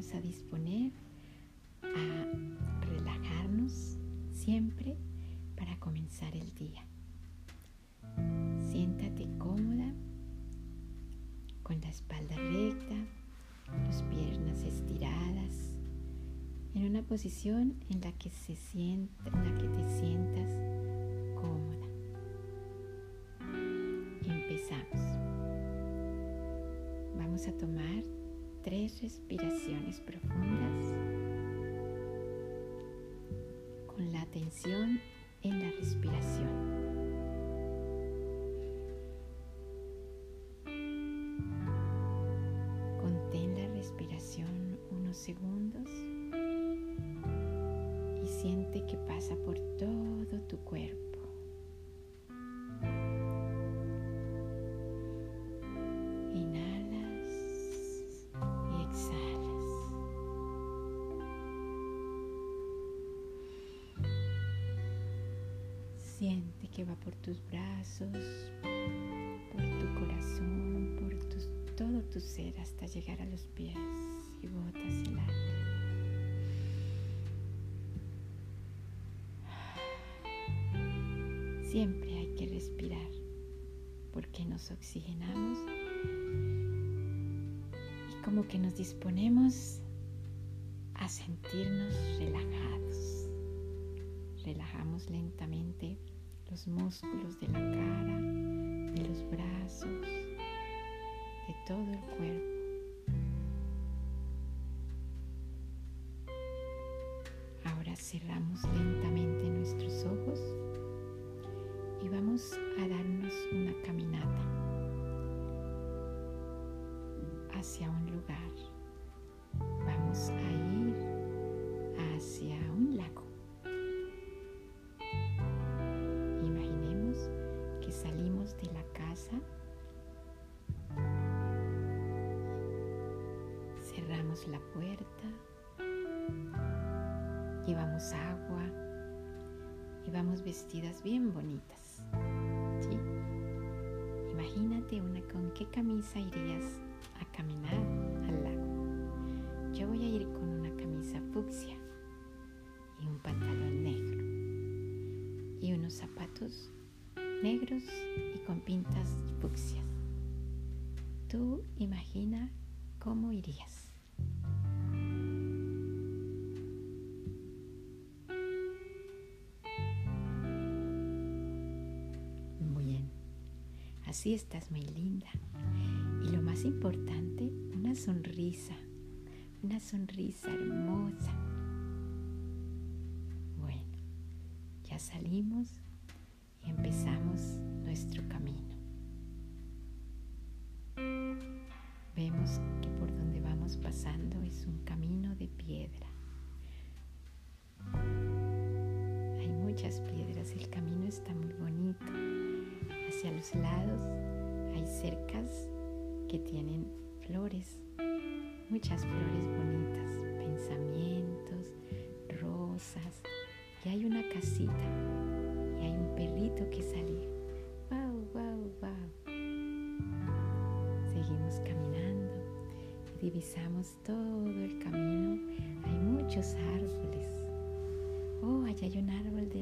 a disponer a relajarnos siempre para comenzar el día. Siéntate cómoda, con la espalda recta, las piernas estiradas, en una posición en la que se sienta, en la que te sientas cómoda. Empezamos. Vamos a tomar tres respiraciones profundas con la atención en la respiración. Contén la respiración unos segundos y siente que pasa por todo tu cuerpo. Tus brazos, por tu corazón, por todo tu ser hasta llegar a los pies y botas el aire. Siempre hay que respirar porque nos oxigenamos y como que nos disponemos a sentirnos relajados. Relajamos lentamente los músculos de la cara, de los brazos, de todo el cuerpo. Ahora cerramos lentamente nuestros ojos y vamos a darnos una la puerta, llevamos agua y vamos vestidas bien bonitas. Imagínate una con qué camisa irías a caminar al lago. Yo voy a ir con una camisa fucsia y un pantalón negro y unos zapatos negros y con pintas fucsias. Tú imagina cómo irías. Así estás muy linda. Y lo más importante, una sonrisa, una sonrisa hermosa. Bueno, ya salimos y empezamos nuestro camino. Vemos que por donde vamos pasando es un camino de piedra. Hay muchas piedras, el camino está muy bonito. Hacia los lados hay cercas que tienen flores, muchas flores bonitas, pensamientos, rosas, y hay una casita y hay un perrito que sale. ¡Wow, wow, wow! Seguimos caminando y divisamos todo el camino. Hay muchos árboles. Oh, allá hay un árbol de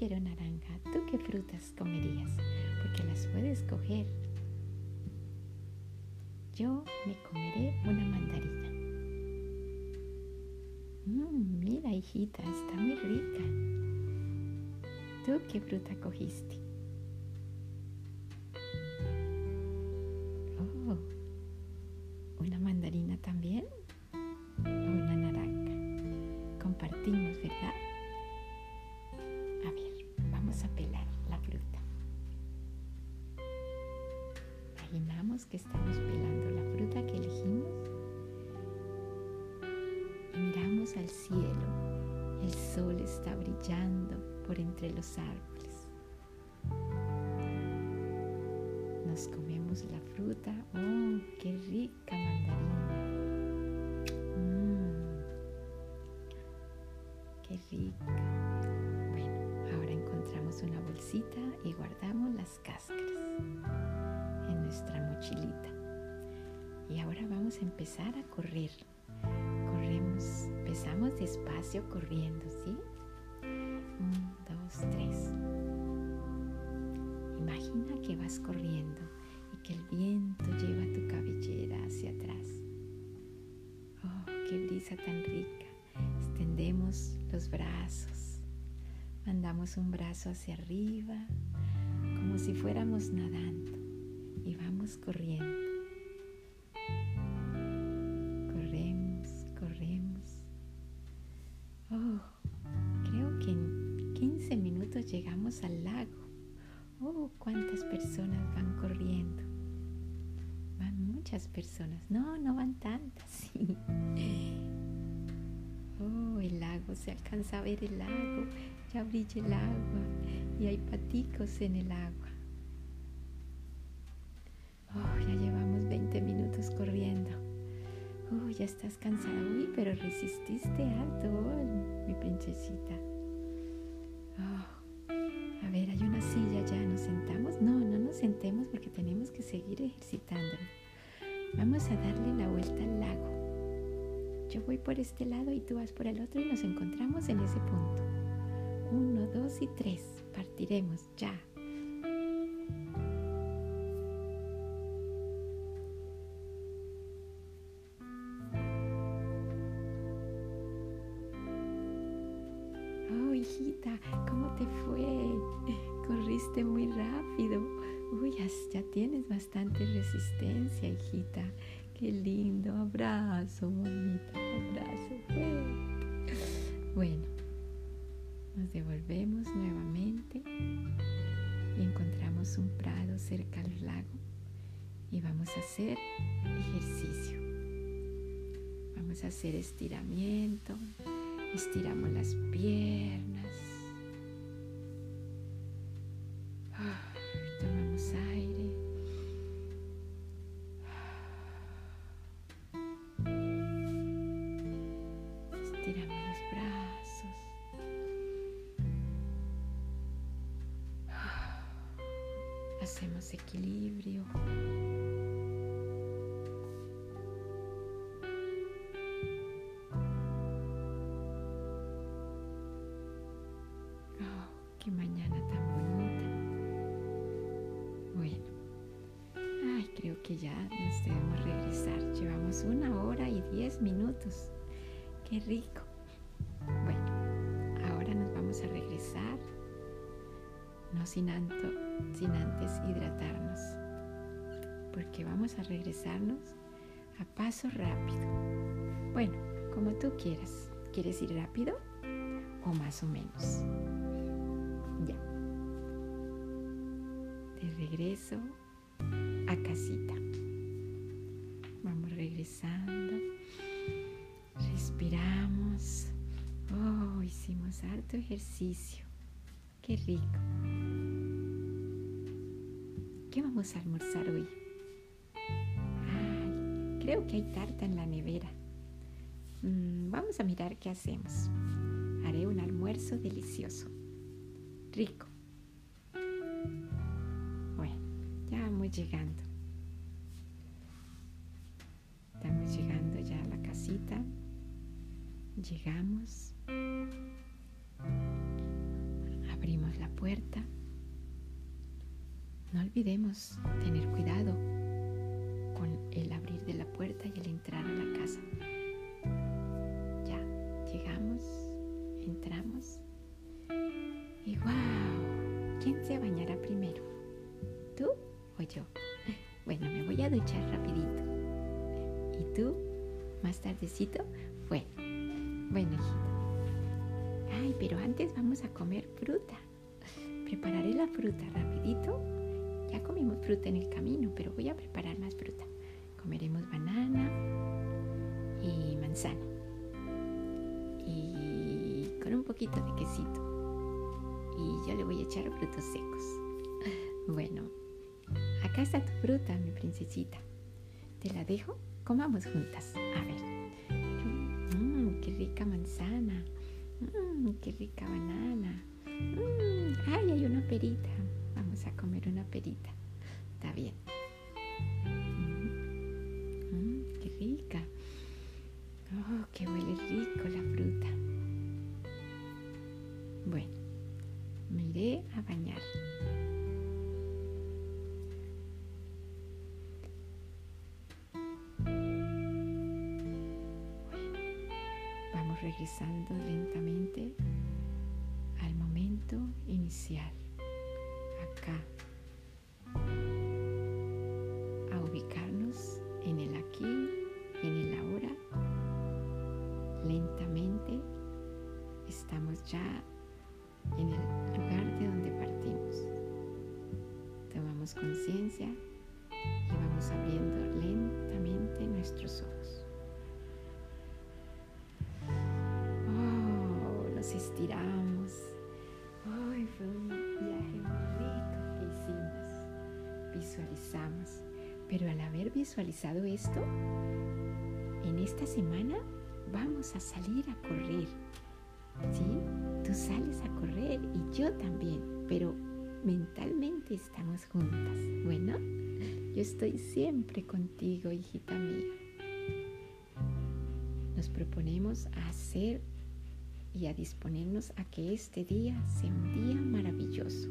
quiero naranja. ¿Tú qué frutas comerías? Porque las puedes coger. Yo me comeré una mandarina. Mmm, mira, hijita, está muy rica. ¿Tú qué fruta cogiste? también los árboles. Nos comemos la fruta. ¡Oh, qué rica mandarina! Mmm, ¡Qué rica! Bueno, ahora encontramos una bolsita y guardamos las cáscaras en nuestra mochilita. Y ahora vamos a empezar a correr. Corremos, empezamos despacio corriendo, ¿sí? Un, dos, tres. Imagina que vas corriendo y que el viento lleva tu cabellera hacia atrás. Oh, qué brisa tan rica. Extendemos los brazos. Mandamos un brazo hacia arriba, como si fuéramos nadando. Y vamos corriendo. Llegamos al lago. Oh, cuántas personas van corriendo. Van muchas personas. No, no van tantas. Oh, el lago, se alcanza a ver el lago. Ya brilla el agua y hay paticos en el agua. Oh, ya llevamos 20 minutos corriendo. Oh, ya estás cansada. Uy, pero resististe alto, mi princesita. Oh, a ver, hay una silla ya, ¿nos sentamos? No, no nos sentemos porque tenemos que seguir ejercitándonos. Vamos a darle la vuelta al lago. Yo voy por este lado y tú vas por el otro y nos encontramos en ese punto. Uno, dos y tres. Partiremos ya. Hijita, ¿cómo te fue? Corriste muy rápido. Uy, ya, tienes bastante resistencia, hijita. Qué lindo. Abrazo, mamita. Abrazo. Bueno, nos devolvemos nuevamente encontramos un prado cerca al lago y vamos a hacer ejercicio. Vamos a hacer estiramiento Estiramos las piernas. Tomamos aire. Estiramos los brazos. Hacemos equilibrio. Una hora y diez minutos. Qué rico. Bueno, ahora nos vamos a regresar, no sin, sin antes hidratarnos, porque vamos a regresarnos a paso rápido. Bueno, como tú quieras. ¿Quieres ir rápido o más o menos? Ya. De regreso a casita. Vamos regresando. Respiramos. Oh, hicimos harto ejercicio. Qué rico. ¿Qué vamos a almorzar hoy? Ay, creo que hay tarta en la nevera. Mm, vamos a mirar qué hacemos. Haré un almuerzo delicioso. Rico. llegando. Llegamos. Abrimos la puerta. No olvidemos tener cuidado con el abrir de la puerta y el entrar a la casa. Ya, llegamos, entramos. Y wow, ¿quién se bañará primero? ¿Tú? yo. Bueno, me voy a duchar rapidito. ¿Y tú? ¿Más tardecito? Bueno, bueno, hijita. Ay, pero antes vamos a comer fruta. Prepararé la fruta rapidito. Ya comimos fruta en el camino, pero voy a preparar más fruta. Comeremos banana y manzana. Y con un poquito de quesito. y yo le voy a echar frutos secos. Bueno, acá está tu fruta, mi princesita. Te la dejo, comamos juntas. A ver. Mmm, qué rica manzana. Mmm, qué rica banana. Mmm, ay, hay una perita. Vamos a comer una perita. Está bien. Mmm, qué rica. Oh, qué huele rico la fruta. Bueno, me iré a bañar. Regresando lentamente al momento inicial, acá, Pero al haber visualizado esto, en esta semana vamos a salir a correr. ¿Sí? Tú sales a correr y yo también, pero mentalmente estamos juntas. Bueno, yo estoy siempre contigo, hijita mía. Nos proponemos a hacer y a disponernos a que este día sea un día maravilloso